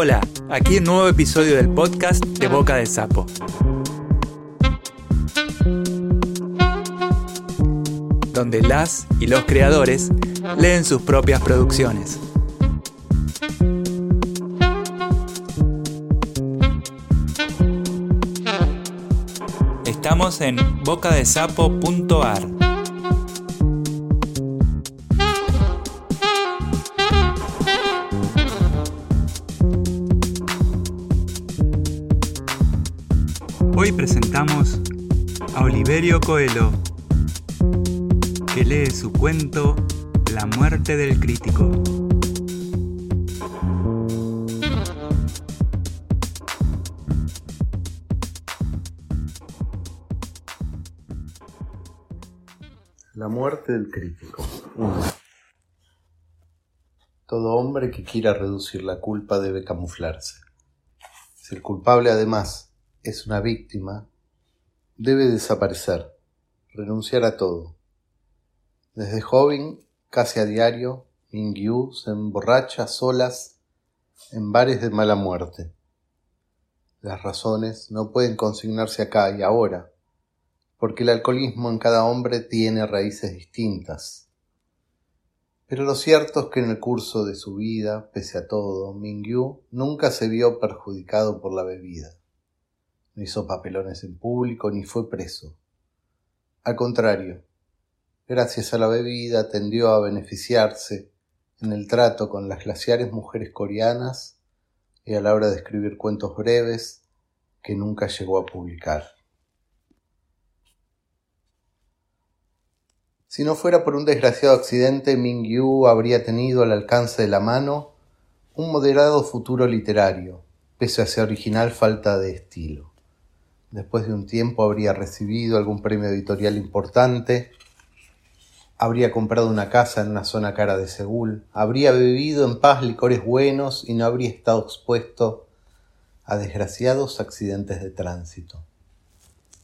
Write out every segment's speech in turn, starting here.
Hola, aquí un nuevo episodio del podcast de Boca de Sapo. Donde las y los creadores leen sus propias producciones. Estamos en bocadesapo.ar. Oliverio Coelho, que lee su cuento La muerte del crítico. La muerte del crítico. 1. Todo hombre que quiera reducir la culpa debe camuflarse. Si el culpable además es una víctima, debe desaparecer, renunciar a todo. Desde joven, casi a diario, Mingyu se emborracha solas en bares de mala muerte. Las razones no pueden consignarse acá y ahora, porque el alcoholismo en cada hombre tiene raíces distintas. Pero lo cierto es que en el curso de su vida, pese a todo, Mingyu nunca se vio perjudicado por la bebida. No hizo papelones en público ni fue preso. Al contrario, gracias a la bebida tendió a beneficiarse en el trato con las glaciares mujeres coreanas y a la hora de escribir cuentos breves que nunca llegó a publicar. Si no fuera por un desgraciado accidente, Ming-Yu habría tenido al alcance de la mano un moderado futuro literario, pese a su original falta de estilo. Después de un tiempo habría recibido algún premio editorial importante, habría comprado una casa en una zona cara de Seúl, habría bebido en paz licores buenos y no habría estado expuesto a desgraciados accidentes de tránsito.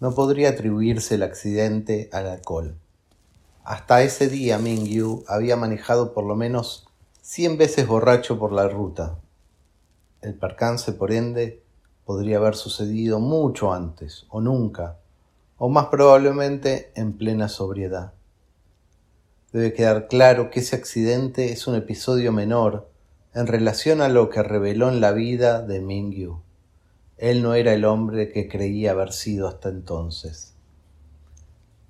No podría atribuirse el accidente al alcohol. Hasta ese día Ming-Yu había manejado por lo menos cien veces borracho por la ruta. El percance, por ende, podría haber sucedido mucho antes, o nunca, o más probablemente en plena sobriedad. Debe quedar claro que ese accidente es un episodio menor en relación a lo que reveló en la vida de Ming-Yu. Él no era el hombre que creía haber sido hasta entonces.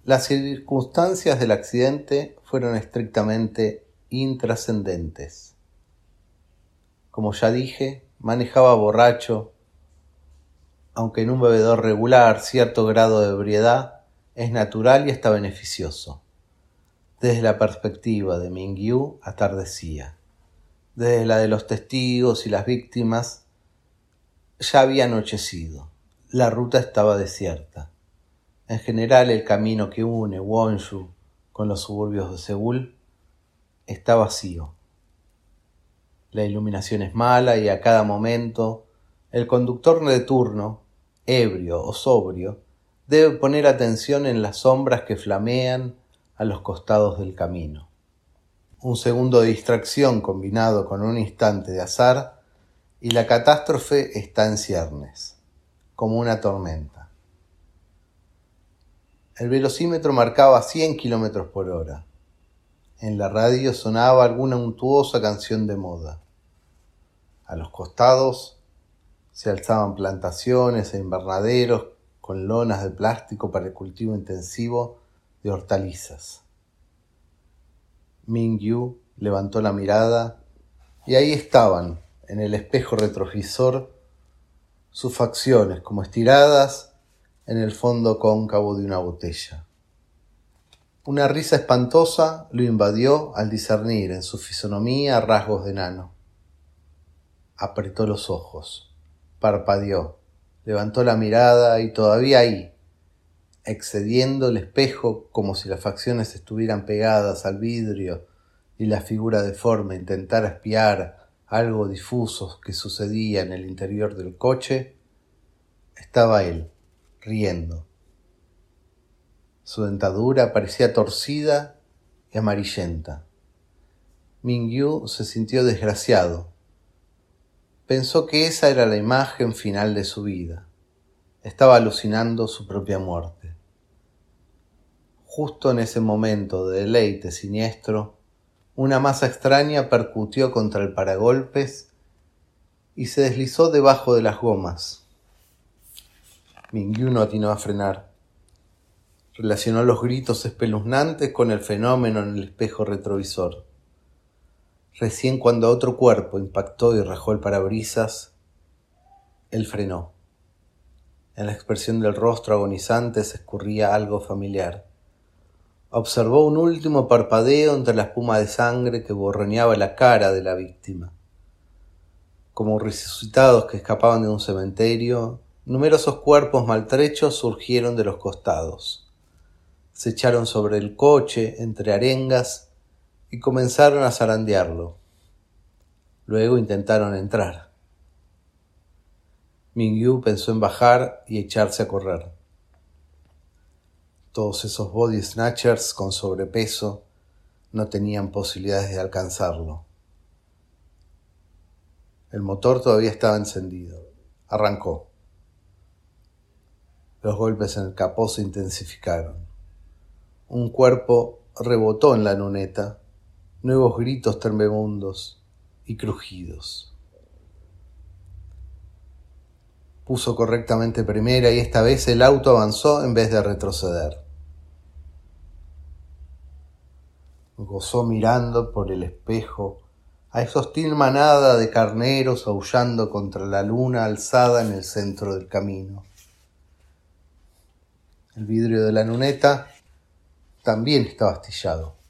Las circunstancias del accidente fueron estrictamente intrascendentes. Como ya dije, manejaba borracho, aunque en un bebedor regular cierto grado de ebriedad es natural y hasta beneficioso. Desde la perspectiva de Mingyu atardecía. Desde la de los testigos y las víctimas ya había anochecido. La ruta estaba desierta. En general, el camino que une Wonshu con los suburbios de Seúl está vacío. La iluminación es mala y a cada momento el conductor de turno, ebrio o sobrio, debe poner atención en las sombras que flamean a los costados del camino. Un segundo de distracción combinado con un instante de azar y la catástrofe está en ciernes, como una tormenta. El velocímetro marcaba 100 kilómetros por hora. En la radio sonaba alguna untuosa canción de moda. A los costados se alzaban plantaciones e invernaderos con lonas de plástico para el cultivo intensivo de hortalizas. Ming Yu levantó la mirada y ahí estaban, en el espejo retrovisor, sus facciones como estiradas en el fondo cóncavo de una botella. Una risa espantosa lo invadió al discernir en su fisonomía rasgos de nano. Apretó los ojos, parpadeó, levantó la mirada y todavía ahí, excediendo el espejo como si las facciones estuvieran pegadas al vidrio y la figura deforme intentara espiar algo difuso que sucedía en el interior del coche, estaba él, riendo. Su dentadura parecía torcida y amarillenta. Mingyu se sintió desgraciado. Pensó que esa era la imagen final de su vida. Estaba alucinando su propia muerte. Justo en ese momento de deleite siniestro, una masa extraña percutió contra el paragolpes y se deslizó debajo de las gomas. Mingyu no atinó a frenar. Relacionó los gritos espeluznantes con el fenómeno en el espejo retrovisor. Recién cuando otro cuerpo impactó y rajó el parabrisas, él frenó. En la expresión del rostro agonizante se escurría algo familiar. Observó un último parpadeo entre la espuma de sangre que borroneaba la cara de la víctima. Como resucitados que escapaban de un cementerio, numerosos cuerpos maltrechos surgieron de los costados. Se echaron sobre el coche entre arengas y comenzaron a zarandearlo. Luego intentaron entrar. Mingyu pensó en bajar y echarse a correr. Todos esos body snatchers con sobrepeso no tenían posibilidades de alcanzarlo. El motor todavía estaba encendido. Arrancó. Los golpes en el capó se intensificaron. Un cuerpo rebotó en la luneta nuevos gritos tremebundos y crujidos. Puso correctamente primera y esta vez el auto avanzó en vez de retroceder. Gozó mirando por el espejo a esa hostil manada de carneros aullando contra la luna alzada en el centro del camino. El vidrio de la luneta también estaba astillado.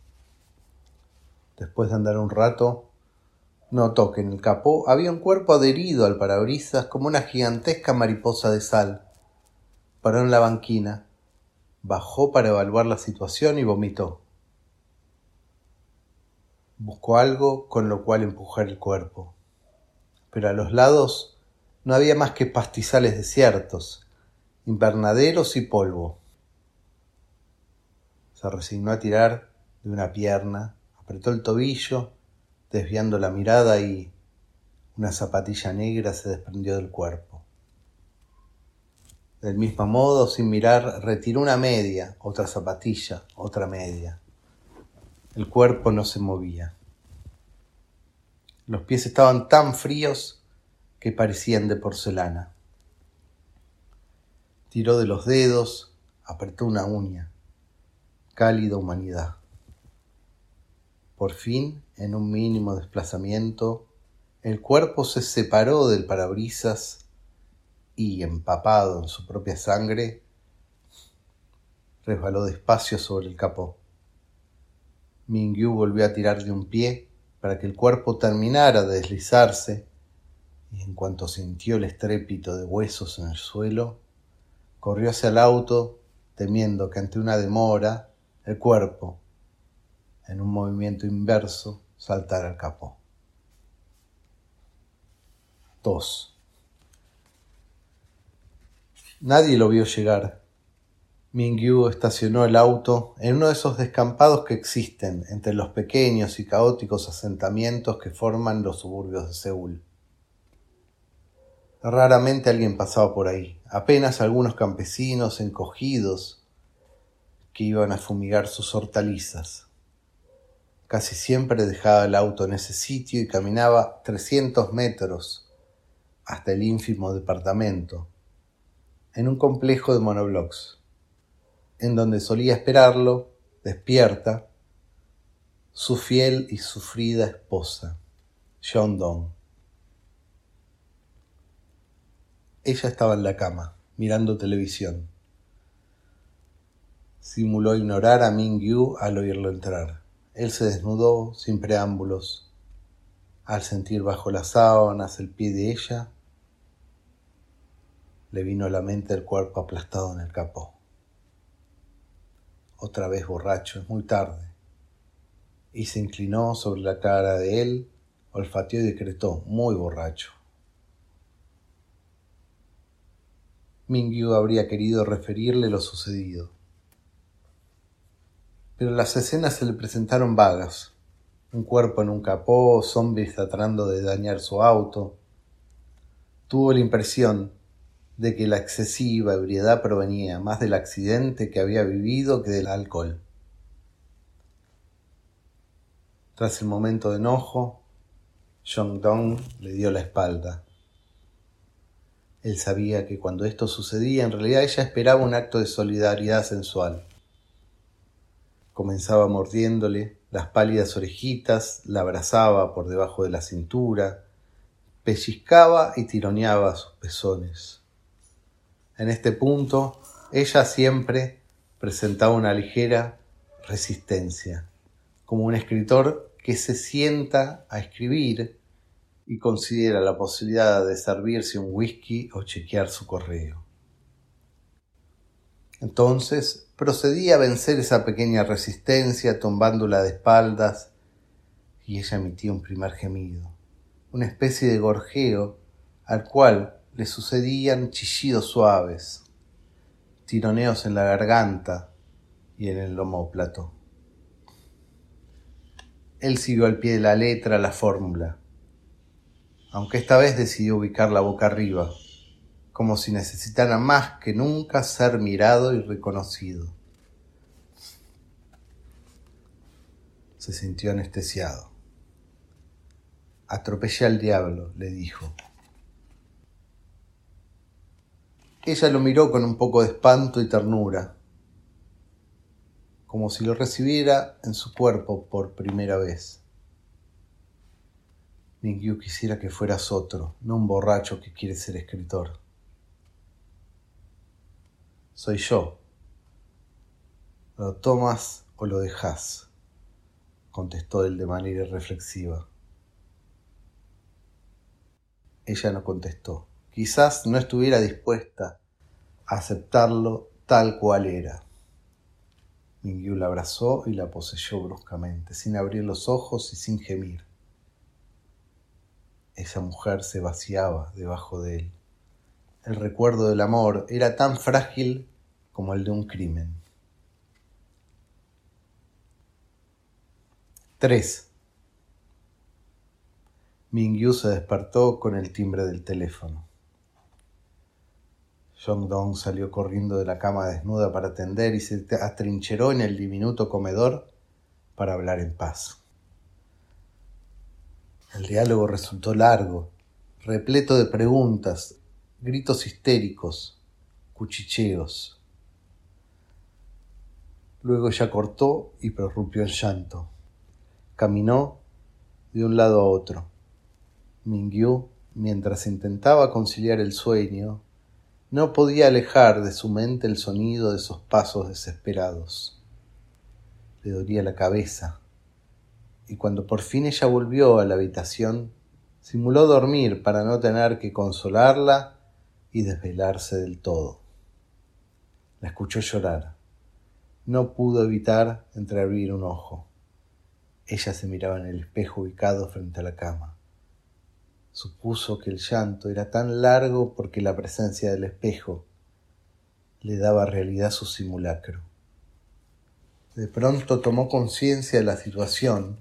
Después de andar un rato, notó que en el capó había un cuerpo adherido al parabrisas como una gigantesca mariposa de sal. Paró en la banquina, bajó para evaluar la situación y vomitó. Buscó algo con lo cual empujar el cuerpo, pero a los lados no había más que pastizales desiertos, invernaderos y polvo. Se resignó a tirar de una pierna Apretó el tobillo, desviando la mirada y una zapatilla negra se desprendió del cuerpo. Del mismo modo, sin mirar, retiró una media, otra zapatilla, otra media. El cuerpo no se movía. Los pies estaban tan fríos que parecían de porcelana. Tiró de los dedos, apretó una uña. Cálida humanidad. Por fin, en un mínimo desplazamiento, el cuerpo se separó del parabrisas y, empapado en su propia sangre, resbaló despacio sobre el capó. Mingyu volvió a tirar de un pie para que el cuerpo terminara de deslizarse y en cuanto sintió el estrépito de huesos en el suelo, corrió hacia el auto temiendo que ante una demora el cuerpo, en un movimiento inverso, saltar al capó. 2. Nadie lo vio llegar. Mingyu estacionó el auto en uno de esos descampados que existen entre los pequeños y caóticos asentamientos que forman los suburbios de Seúl. Raramente alguien pasaba por ahí, apenas algunos campesinos encogidos que iban a fumigar sus hortalizas. Casi siempre dejaba el auto en ese sitio y caminaba 300 metros hasta el ínfimo departamento, en un complejo de monoblocks, en donde solía esperarlo, despierta, su fiel y sufrida esposa, John Dong. Ella estaba en la cama, mirando televisión. Simuló ignorar a Ming Yu al oírlo entrar. Él se desnudó sin preámbulos. Al sentir bajo las sábanas el pie de ella, le vino a la mente el cuerpo aplastado en el capó. Otra vez borracho, es muy tarde. Y se inclinó sobre la cara de él, olfateó y decretó, muy borracho. Mingyu habría querido referirle lo sucedido pero las escenas se le presentaron vagas. Un cuerpo en un capó, zombies tratando de dañar su auto, Tuvo la impresión de que la excesiva ebriedad provenía más del accidente que había vivido que del alcohol. Tras el momento de enojo, Jong Dong le dio la espalda. Él sabía que cuando esto sucedía, en realidad ella esperaba un acto de solidaridad sensual. Comenzaba mordiéndole las pálidas orejitas, la abrazaba por debajo de la cintura, pellizcaba y tironeaba sus pezones. En este punto, ella siempre presentaba una ligera resistencia, como un escritor que se sienta a escribir y considera la posibilidad de servirse un whisky o chequear su correo. Entonces procedía a vencer esa pequeña resistencia tumbándola de espaldas y ella emitía un primer gemido, una especie de gorjeo al cual le sucedían chillidos suaves, tironeos en la garganta y en el omóplato. Él siguió al pie de la letra la fórmula, aunque esta vez decidió ubicar la boca arriba, como si necesitara más que nunca ser mirado y reconocido. Se sintió anestesiado. Atropellé al diablo, le dijo. Ella lo miró con un poco de espanto y ternura, como si lo recibiera en su cuerpo por primera vez. Mingyu quisiera que fueras otro, no un borracho que quiere ser escritor. Soy yo. ¿Lo tomas o lo dejas? contestó él de manera reflexiva. Ella no contestó. Quizás no estuviera dispuesta a aceptarlo tal cual era. Mingyu la abrazó y la poseyó bruscamente, sin abrir los ojos y sin gemir. Esa mujer se vaciaba debajo de él. El recuerdo del amor era tan frágil como el de un crimen. 3. Mingyu se despertó con el timbre del teléfono. Jong Dong salió corriendo de la cama desnuda para atender y se atrincheró en el diminuto comedor para hablar en paz. El diálogo resultó largo, repleto de preguntas, gritos histéricos, cuchicheos. Luego ella cortó y prorrumpió en llanto. Caminó de un lado a otro. Mingyu, mientras intentaba conciliar el sueño, no podía alejar de su mente el sonido de esos pasos desesperados. Le dolía la cabeza, y cuando por fin ella volvió a la habitación, simuló dormir para no tener que consolarla y desvelarse del todo. La escuchó llorar. No pudo evitar entreabrir un ojo. Ella se miraba en el espejo ubicado frente a la cama. Supuso que el llanto era tan largo porque la presencia del espejo le daba realidad su simulacro. De pronto tomó conciencia de la situación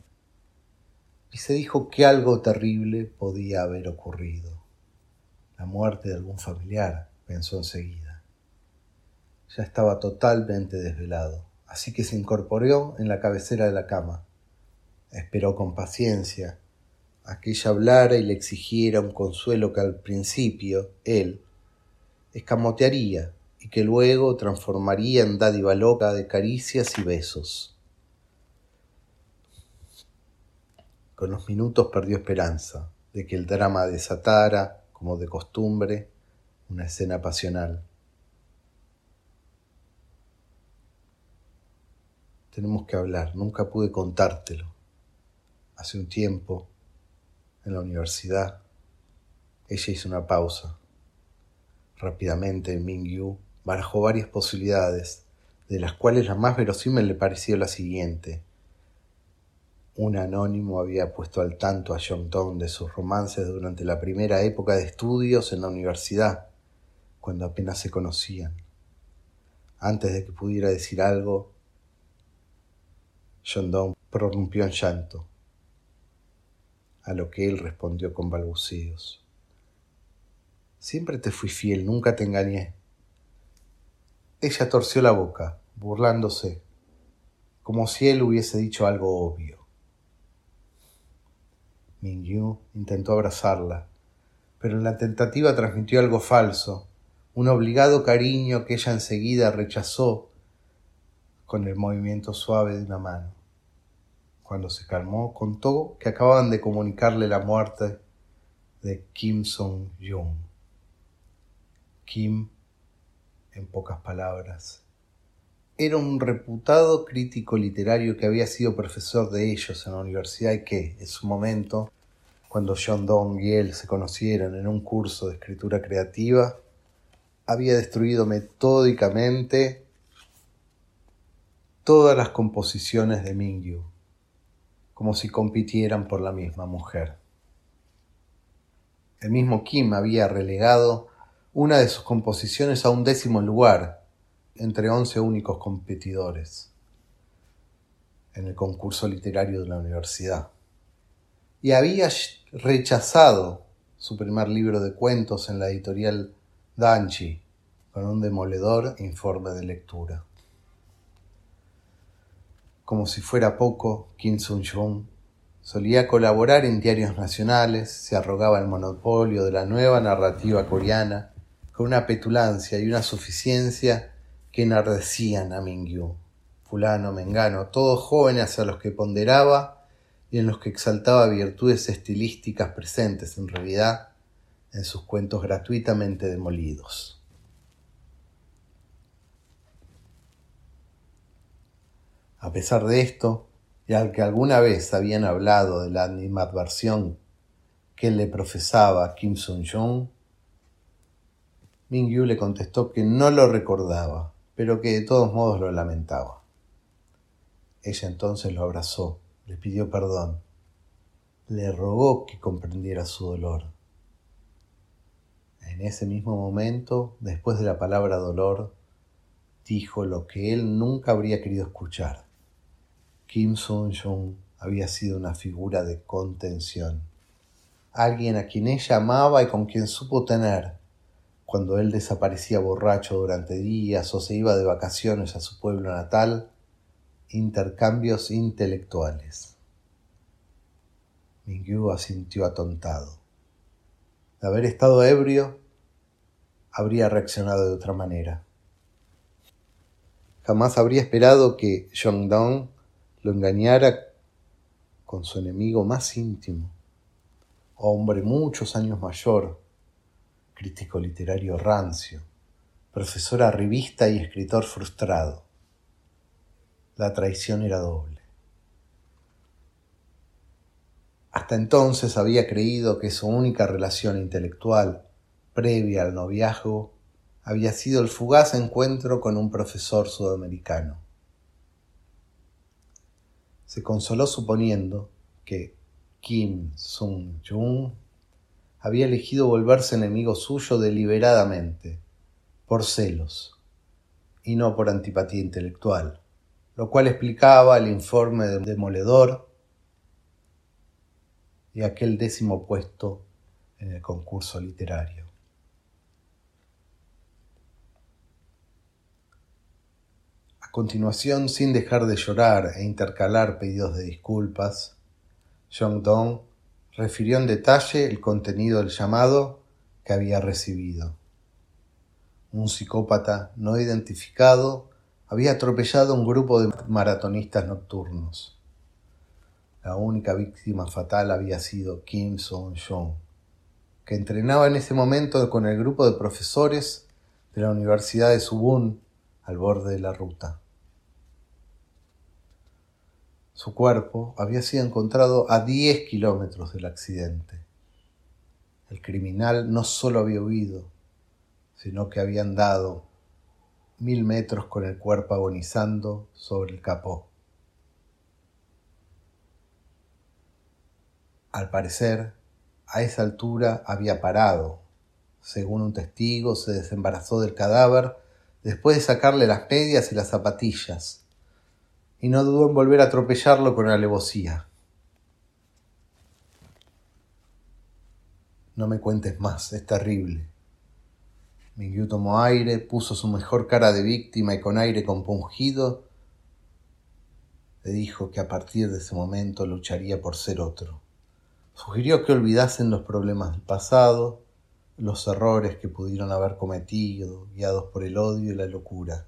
y se dijo que algo terrible podía haber ocurrido. La muerte de algún familiar, pensó enseguida. Ya estaba totalmente desvelado, así que se incorporó en la cabecera de la cama. Esperó con paciencia a que ella hablara y le exigiera un consuelo que al principio él escamotearía y que luego transformaría en dádiva loca de caricias y besos. Con los minutos perdió esperanza de que el drama desatara, como de costumbre, una escena pasional. Tenemos que hablar, nunca pude contártelo. Hace un tiempo en la universidad. Ella hizo una pausa. Rápidamente Mingyu barajó varias posibilidades, de las cuales la más verosímil le pareció la siguiente. Un anónimo había puesto al tanto a John Tong de sus romances durante la primera época de estudios en la universidad, cuando apenas se conocían. Antes de que pudiera decir algo, John Dong prorrumpió en llanto a lo que él respondió con balbuceos. Siempre te fui fiel, nunca te engañé. Ella torció la boca, burlándose, como si él hubiese dicho algo obvio. Mingyu intentó abrazarla, pero en la tentativa transmitió algo falso, un obligado cariño que ella enseguida rechazó con el movimiento suave de una mano. Cuando se calmó, contó que acababan de comunicarle la muerte de Kim Song-jung. Kim, en pocas palabras, era un reputado crítico literario que había sido profesor de ellos en la universidad y que, en su momento, cuando John Dong y él se conocieron en un curso de escritura creativa, había destruido metódicamente todas las composiciones de Mingyu, como si compitieran por la misma mujer. El mismo Kim había relegado una de sus composiciones a un décimo lugar entre once únicos competidores en el concurso literario de la universidad. Y había rechazado su primer libro de cuentos en la editorial Danchi con un demoledor informe de lectura. Como si fuera poco, Kim Sung-jung solía colaborar en diarios nacionales, se arrogaba el monopolio de la nueva narrativa coreana con una petulancia y una suficiencia que enardecían a Mingyu, fulano, mengano, todos jóvenes a los que ponderaba y en los que exaltaba virtudes estilísticas presentes en realidad en sus cuentos gratuitamente demolidos. A pesar de esto, y al que alguna vez habían hablado de la animadversión que le profesaba Kim Sung-jung, Mingyu le contestó que no lo recordaba, pero que de todos modos lo lamentaba. Ella entonces lo abrazó, le pidió perdón, le rogó que comprendiera su dolor. En ese mismo momento, después de la palabra dolor, dijo lo que él nunca habría querido escuchar. Kim Sung-jung había sido una figura de contención, alguien a quien ella amaba y con quien supo tener, cuando él desaparecía borracho durante días o se iba de vacaciones a su pueblo natal, intercambios intelectuales. Mingyu asintió atontado. De haber estado ebrio, habría reaccionado de otra manera. Jamás habría esperado que Dong lo engañara con su enemigo más íntimo, hombre muchos años mayor, crítico literario rancio, profesor revista y escritor frustrado. La traición era doble. Hasta entonces había creído que su única relación intelectual, previa al noviazgo, había sido el fugaz encuentro con un profesor sudamericano. Se consoló suponiendo que Kim Sung-jung había elegido volverse enemigo suyo deliberadamente, por celos, y no por antipatía intelectual, lo cual explicaba el informe del demoledor y aquel décimo puesto en el concurso literario. A continuación, sin dejar de llorar e intercalar pedidos de disculpas, Jong Dong refirió en detalle el contenido del llamado que había recibido. Un psicópata no identificado había atropellado a un grupo de maratonistas nocturnos. La única víctima fatal había sido Kim Song-jong, que entrenaba en ese momento con el grupo de profesores de la Universidad de Subun al borde de la ruta. Su cuerpo había sido encontrado a 10 kilómetros del accidente. El criminal no solo había huido, sino que había andado mil metros con el cuerpo agonizando sobre el capó. Al parecer, a esa altura había parado. Según un testigo, se desembarazó del cadáver después de sacarle las medias y las zapatillas y no dudó en volver a atropellarlo con alevosía. No me cuentes más, es terrible, Mingyu tomó aire, puso su mejor cara de víctima y con aire compungido le dijo que a partir de ese momento lucharía por ser otro. Sugirió que olvidasen los problemas del pasado, los errores que pudieron haber cometido, guiados por el odio y la locura.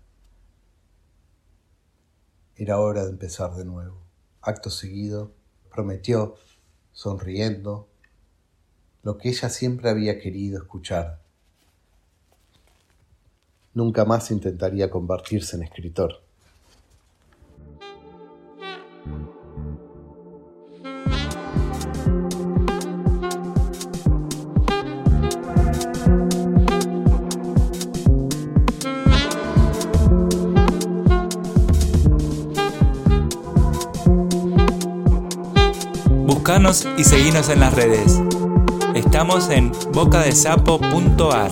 Era hora de empezar de nuevo. Acto seguido, prometió, sonriendo, lo que ella siempre había querido escuchar. Nunca más intentaría convertirse en escritor. Buscanos y seguinos en las redes. Estamos en bocadesapo.ar.